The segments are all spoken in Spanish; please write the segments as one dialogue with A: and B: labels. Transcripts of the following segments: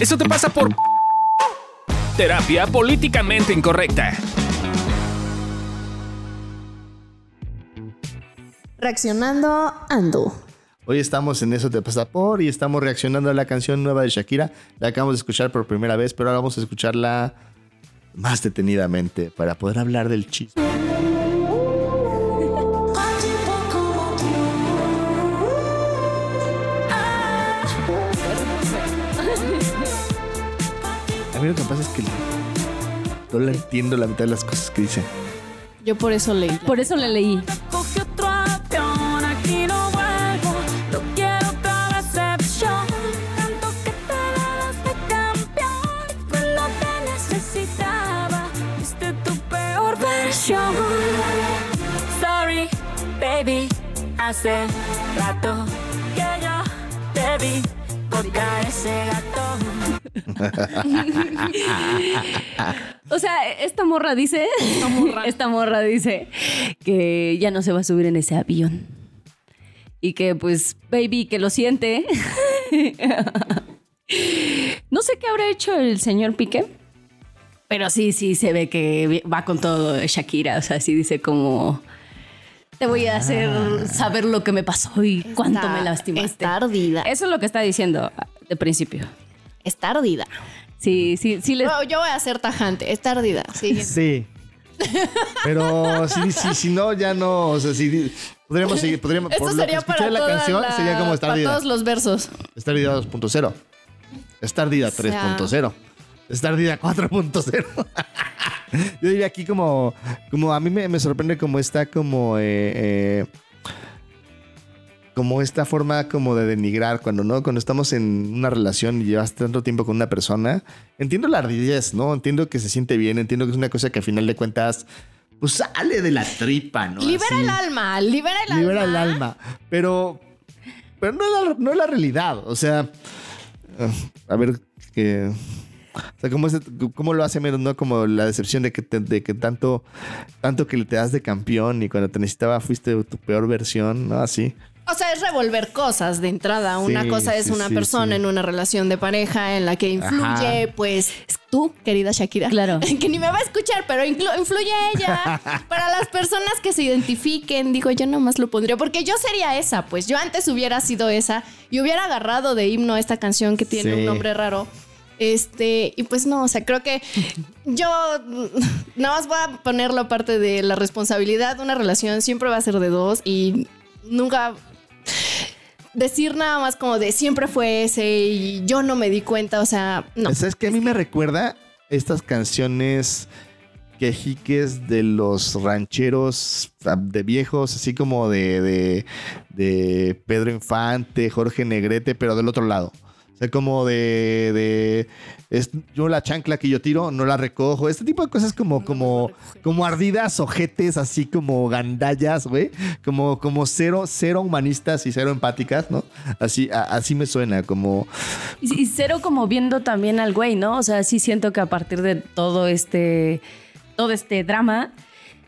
A: Eso te pasa por terapia políticamente incorrecta.
B: Reaccionando, ando.
C: Hoy estamos en Eso te pasa por y estamos reaccionando a la canción nueva de Shakira. La acabamos de escuchar por primera vez, pero ahora vamos a escucharla más detenidamente para poder hablar del chisme. Mí lo que pasa es que no le entiendo la mitad de las cosas que dice.
B: Yo por eso leí.
D: Por eso le leí.
E: Coge otro avión, aquí no vuelvo. No quiero otra decepción. Tanto que te das de campeón. Cuando te necesitaba, viste tu peor versión. Sorry, baby. Hace rato que yo te vi ese gato.
D: O sea, esta morra dice. Esta morra. esta morra dice que ya no se va a subir en ese avión. Y que, pues, baby, que lo siente. no sé qué habrá hecho el señor Piqué. Pero sí, sí, se ve que va con todo Shakira. O sea, sí dice como. Te voy a hacer saber lo que me pasó y cuánto
B: Está-
D: me lastimaste.
B: Está ardida.
D: Eso es lo que está diciendo de principio.
B: Está ardida.
D: Sí, sí, sí. Les...
B: No, yo voy a ser tajante. Está ardida. Sí.
C: Sí. Pero si, si, si no, ya no. O sea, si podríamos seguir. Podríamos,
B: Esto
C: por lo que
B: sería
C: escuché
B: para
C: de la
B: toda
C: canción,
B: la-
C: sería como estar
B: para
C: ardida.
B: todos los versos.
C: Está ardida 2.0. Está ardida
B: sea-
C: 3.0. Está ardida 4.0. Yo diría aquí como, como a mí me, me sorprende como esta como eh, eh, como esta forma como de denigrar cuando no cuando estamos en una relación y llevas tanto tiempo con una persona entiendo la ardidez no entiendo que se siente bien entiendo que es una cosa que al final de cuentas pues sale de la tripa no
B: Libera
C: Así
B: el alma. Libera el
C: libera
B: alma.
C: el alma. Pero, pero no, es la, no es la realidad. O sea, a ver, que. O sea, ¿cómo, es- cómo lo hace menos, no? Como la decepción de que, te- de que tanto, tanto que le te das de campeón y cuando te necesitaba fuiste tu peor versión, ¿no? Así.
B: O sea, es revolver cosas de entrada. Una cosa es
C: sí,
B: una
C: sí,
B: persona
C: sí.
B: en una relación de pareja en la que influye,
C: Ajá.
B: pues, tú, querida Shakira.
D: Claro.
B: Que ni me va a escuchar, pero influye ella. Para las personas que se identifiquen, digo, yo nomás lo pondría. Porque yo sería esa, pues. Yo antes hubiera sido esa y hubiera agarrado de himno esta canción que tiene
C: Sí.
B: un nombre raro. Este, y pues no, o sea, creo que yo nada más voy a ponerlo aparte de la responsabilidad. Una relación siempre va a ser de dos y nunca decir nada más como de siempre fue ese y yo no me di cuenta, o sea, no.
C: ¿Sabes que A mí me recuerda estas canciones quejiques de los rancheros de viejos, así como de, de, de Pedro Infante, Jorge Negrete, pero del otro lado. Sea, como de, de es- yo la chancla que yo tiro no la recojo. Este tipo de cosas como, como, como ardidas, ojetes, así como gandallas, güey. Como, como cero, cero humanistas y cero empáticas, ¿no? Así, a- así me suena, como
D: Y, y cero como viendo también al güey, ¿no? O sea, sí siento que a partir de todo este, todo este drama,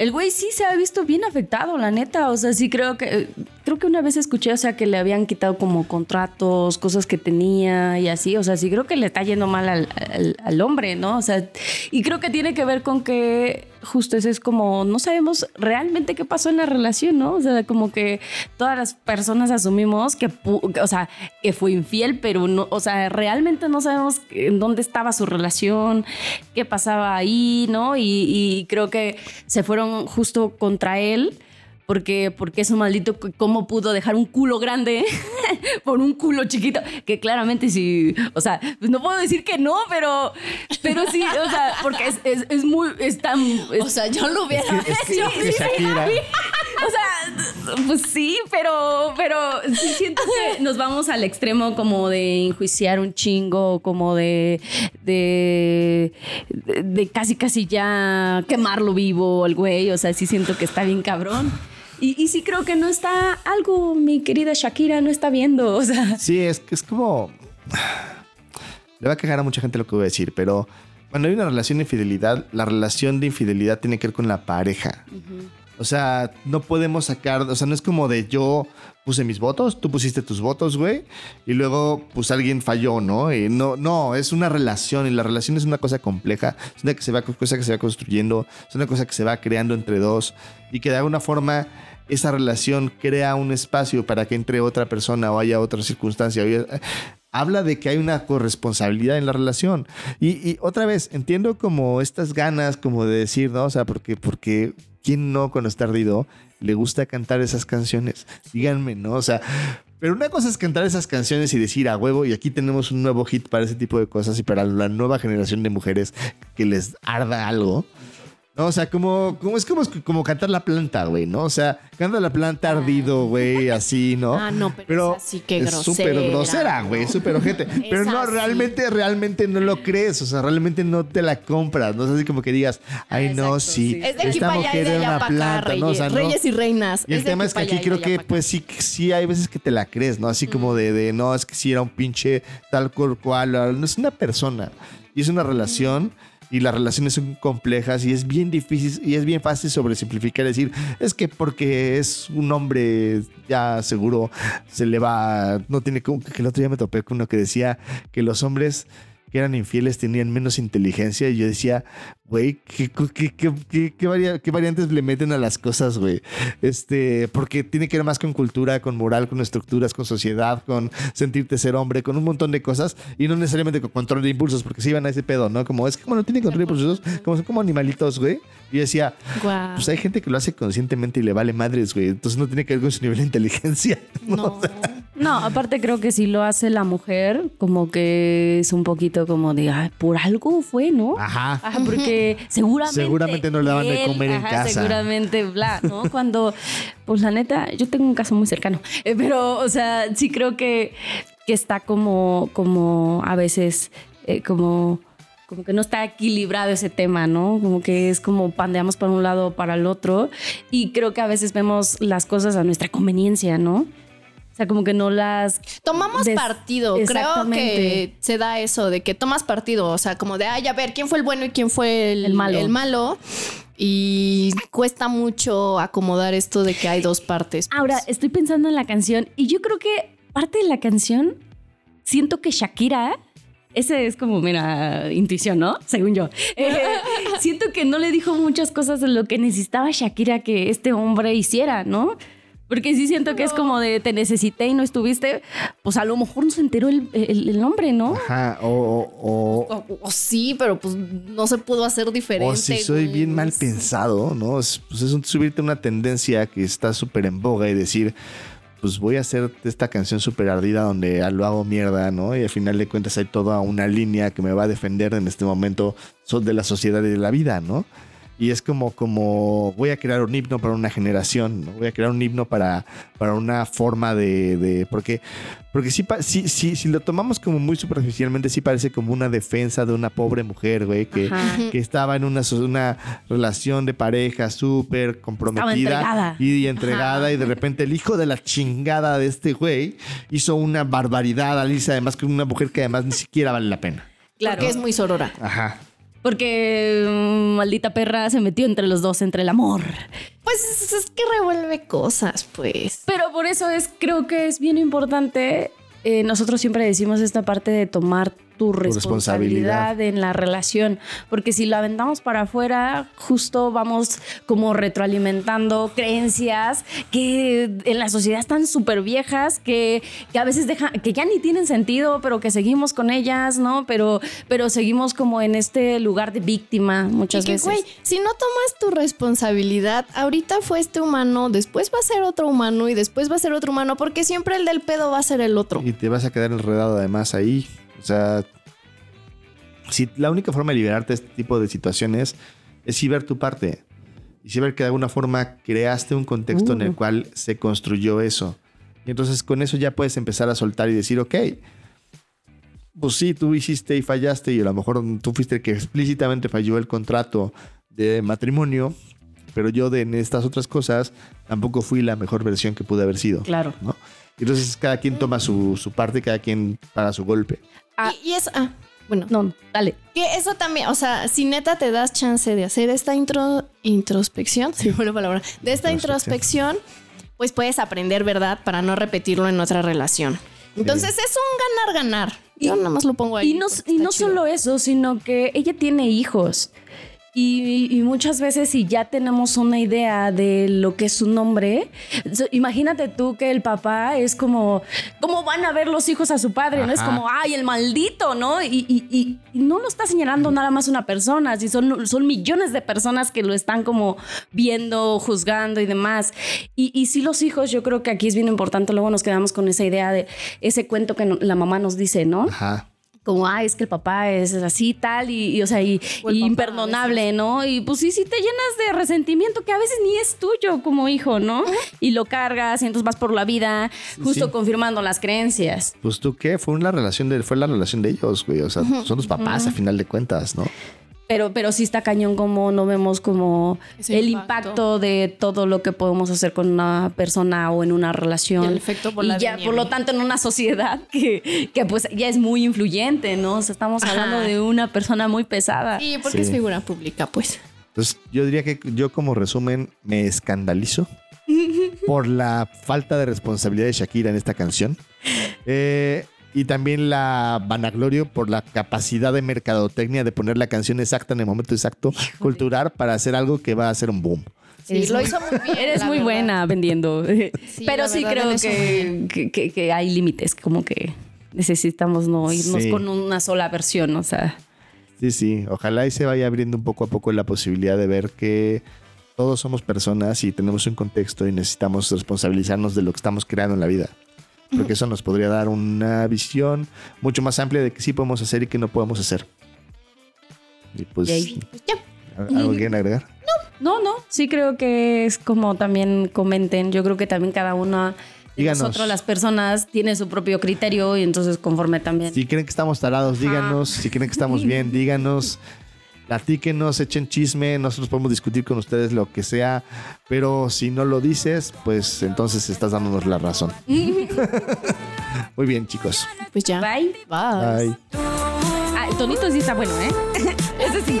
D: el güey sí se ha visto bien afectado, la neta. O sea, sí creo que, creo que una vez escuché, o sea, que le habían quitado como contratos, cosas que tenía y así. O sea, sí creo que le está yendo mal al, al- al hombre, ¿no? O sea, y creo que tiene que ver con que justo ese es como, no sabemos realmente qué pasó en la relación, ¿no? O sea, como que todas las personas asumimos que, o sea, que fue infiel, pero no, o sea, realmente no sabemos en dónde estaba su relación, qué pasaba ahí, ¿no? Y, y creo que se fueron justo contra él. Porque, porque es un maldito, ¿cómo pudo dejar un culo grande por un culo chiquito? Que claramente sí, o sea, pues no puedo decir que no, pero, pero sí, o sea, porque es, es, es muy, es tan... es-
B: O sea, yo lo hubiera
C: es que-
B: hecho.
C: es que Shakira.
D: o sea, pues sí, pero, pero sí siento que nos vamos al extremo como de enjuiciar un chingo, como de, de, de, de casi casi ya quemarlo vivo al güey. O sea, sí siento que está bien cabrón. Y, y sí creo que no está algo, mi querida Shakira, no está viendo. O sea,
C: Sí, es, es como. Le va a cagar a mucha gente lo que voy a decir, pero cuando hay una relación de infidelidad, la relación de infidelidad tiene que ver con la pareja. O sea, no podemos sacar, o sea, no es como de yo puse mis votos, tú pusiste tus votos, güey, y luego pues alguien falló, ¿no? Y no, no, es una relación y la relación es una cosa compleja, es una que se va, cosa que se va construyendo, es una cosa que se va creando entre dos y que de alguna forma esa relación crea un espacio para que entre otra persona o haya otra circunstancia. Habla de que hay una corresponsabilidad en la relación. Y, y otra vez, entiendo como estas ganas como de decir, ¿no? O sea, porque, porque ¿quién no cuando está ardido le gusta cantar esas canciones? Díganme, ¿no? O sea, pero una cosa es cantar esas canciones y decir a huevo, y aquí tenemos un nuevo hit para ese tipo de cosas y para la nueva generación de mujeres que les arda algo. No, o sea, como, como es como, como cantar la planta, güey, ¿no? O sea, canta la planta ardido, güey, así, ¿no?
B: Ah, no, pero esa sí que
C: es súper
B: grosera,
C: güey, súper ojete. Pero no, realmente, realmente no lo crees, o sea, realmente no te la compras, no es así como que digas, ay, no,
D: Exacto,
C: sí,
D: sí.
B: Es de aquí
C: esta
B: para allá y
C: mujer era una planta,
B: reyes,
C: ¿no? O sea, no.
B: reyes y reinas.
C: Y el
B: Es
C: tema es que aquí creo que pues sí, sí hay veces que te la crees, ¿no? Así como de, de, no, es que sí era un pinche tal cual, cual, no es una persona y es una relación y las relaciones son complejas y es bien difícil y es bien fácil sobresimplificar, decir, es que porque es un hombre ya seguro se le va, no tiene como que el otro día me topé con uno que decía que los hombres que eran infieles tenían menos inteligencia y yo decía, güey, ¿qué, qué, qué, qué- qué varia- qué variantes le meten a las cosas, güey? Este, porque tiene que ver más con cultura, con moral, con estructuras, con sociedad, con sentirte ser hombre, con un montón de cosas y no necesariamente con control de impulsos, porque se iban a ese pedo, ¿no? Como es que como no tiene control de impulsos, como son como animalitos, güey. Y yo decía, pues hay gente que lo hace conscientemente y le vale madres, güey. Entonces no tiene que ver con su nivel de inteligencia.
B: No.
D: No, aparte creo que si lo hace la mujer, como que es un poquito como de, "Ay, por algo fue, ¿no?
C: Ajá.
D: Ajá, porque seguramente.
C: Seguramente no le daban de
D: él,
C: comer en casa.
D: Seguramente, bla, ¿no? Cuando, pues la neta, yo tengo un caso muy cercano, eh, pero, o sea, sí creo que, que está como, como a veces, eh, como, como que no está equilibrado ese tema, ¿no? Como que es como pandeamos para un lado o para el otro, y creo que a veces vemos las cosas a nuestra conveniencia, ¿no? O sea, como que no las
B: Tomamos partido. Creo que se da eso de que tomas partido. O sea, como de, ay, a ver, ¿quién fue el bueno y quién fue el,
D: El malo.
B: el malo? Y cuesta mucho acomodar esto de que hay dos partes. pues.
D: Ahora, estoy pensando en la canción y yo creo que parte de la canción, siento que Shakira, ese es como, mira, intuición, ¿no? Según yo. Eh, siento que no le dijo muchas cosas de lo que necesitaba Shakira que este hombre hiciera, ¿no? Porque sí siento que es como de te necesité y no estuviste, pues a lo mejor no se enteró el, el- el nombre, ¿no?
C: Ajá. O, o, o-
B: O, o sí, pero pues no se pudo hacer diferente.
C: O si soy bien mal pensado, ¿no? Es, pues es un- subirte a una tendencia que está súper en boga y decir, pues voy a hacer esta canción súper ardida donde lo hago mierda, ¿no? Y al final de cuentas hay toda una línea que me va a defender en este momento de la sociedad y de la vida, ¿no? Y es como, como voy a crear un himno para una generación, ¿no? Voy a crear un himno para, para una forma de... de- porque porque sí, pa- sí, sí, si lo tomamos como muy superficialmente, sí parece como una defensa de una pobre mujer, güey, que, que estaba en una, so- una relación de pareja súper comprometida
D: entregada.
C: y, y entregada y de repente el hijo de la chingada de este güey hizo una barbaridad, Alicia, además que una mujer que además ni siquiera vale la pena.
B: Porque es muy sorora.
C: Ajá.
D: Porque mm, maldita perra se metió entre los dos, entre el amor.
B: Pues es, es que revuelve cosas, pues.
D: Pero por eso es, creo que es bien importante. eh, nosotros siempre decimos esta parte de tomar tu responsabilidad,
C: responsabilidad.
D: en la relación, porque si la aventamos para afuera, justo vamos como retroalimentando creencias que en la sociedad están súper viejas, que, que a veces dejan, que ya ni tienen sentido, pero que seguimos con ellas, ¿no? Pero, pero seguimos como en este lugar de víctima muchas
B: y que,
D: veces.
B: güey, si no tomas tu responsabilidad, ahorita fue este humano, después va a ser otro humano y después va a ser otro humano, porque siempre el del pedo va a ser el otro.
C: Y te vas a quedar enredado además ahí. O sea, si la única forma de liberarte de este tipo de situaciones es sí ver tu parte. Y sí ver que de alguna forma creaste un contexto en el cual se construyó eso. Y entonces con eso ya puedes empezar a soltar y decir, ok, pues sí, tú hiciste y fallaste y a lo mejor tú fuiste el que explícitamente falló el contrato de matrimonio, pero yo de en estas otras cosas tampoco fui la mejor versión que pude haber sido.
D: Claro.
C: ¿no? Y entonces cada quien toma su, su parte, cada quien paga su golpe.
D: Ah.
B: Y, y es. Ah, Bueno,
D: No, no, dale.
B: que eso también, o sea, si neta te das chance de hacer esta intro, introspección, si fue la palabra, de esta
C: Introspección.
B: introspección, pues puedes aprender, ¿verdad? Para no repetirlo en otra relación. Entonces es un ganar-ganar. Yo nada más lo pongo ahí.
D: Y no, y no
B: chido.
D: solo eso, sino que ella tiene hijos. Y, y muchas veces si ya tenemos una idea de lo que es su nombre, imagínate tú que el papá es como, ¿cómo van a ver los hijos a su padre? ¿no? Es como, ay, el maldito, ¿no? Y, y- y- y no lo está señalando nada más una persona, si son, son millones de personas que lo están como viendo, juzgando y demás. Y, y sí los hijos, yo creo que aquí es bien importante, luego nos quedamos con esa idea de ese cuento que no- la mamá nos dice, ¿no?
C: Ajá.
D: Como, ah, es que el papá es así, tal, y, y, o sea, y,
B: O
D: imperdonable, ¿no? Y pues sí, sí te llenas de resentimiento que a veces ni es tuyo como hijo, ¿no? Y lo cargas y entonces vas por la vida justo
C: sí.
D: confirmando las creencias.
C: Pues tú qué, fue una relación de, fue la relación de ellos, güey. O sea, son los papás a final de cuentas, ¿no?
D: Pero, pero sí está cañón como no vemos como
B: Ese
D: el
B: impacto.
D: impacto. de todo lo que podemos hacer con una persona o en una relación.
B: Y el efecto bola
D: Y ya, por lo tanto, en una sociedad que, que pues ya es muy influyente, ¿no? O sea, estamos
B: Ajá.
D: hablando de una persona muy pesada.
B: Sí, porque
C: Sí.
B: es figura pública, pues.
C: Entonces, yo diría que yo como resumen me escandalizo por la falta de responsabilidad de Shakira en esta canción. Eh, y también la vanaglorio por la capacidad de mercadotecnia de poner la canción exacta en el momento exacto, cultural, para hacer algo que va a ser un boom.
B: Sí, lo hizo muy bien.
D: Eres muy
B: verdad.
D: buena vendiendo.
B: Sí,
D: Pero sí creo que, que, que- que hay límites, como que necesitamos no irnos
C: Sí.
D: con una sola versión, o sea.
C: Sí, sí, ojalá y se vaya abriendo un poco a poco la posibilidad de ver que todos somos personas y tenemos un contexto y necesitamos responsabilizarnos de lo que estamos creando en la vida. Porque eso nos podría dar una visión mucho más amplia de qué sí podemos hacer y qué no podemos hacer. Y pues.
B: Pues.
C: ¿algo quieren agregar?
D: No, no, sí creo que es como también comenten, yo creo que también cada una
C: Díganos.
D: nosotros las personas tiene su propio criterio y entonces conforme también.
C: Si creen que estamos tarados, díganos. Si creen que estamos bien, díganos. Platíquenos, echen chisme, nosotros podemos discutir con ustedes lo que sea, pero si no lo dices, pues entonces estás dándonos la razón. Muy bien, chicos.
B: Pues ya.
D: Bye.
B: Bye.
C: Bye.
D: Ah, el tonito sí está bueno, ¿eh? Ese sí.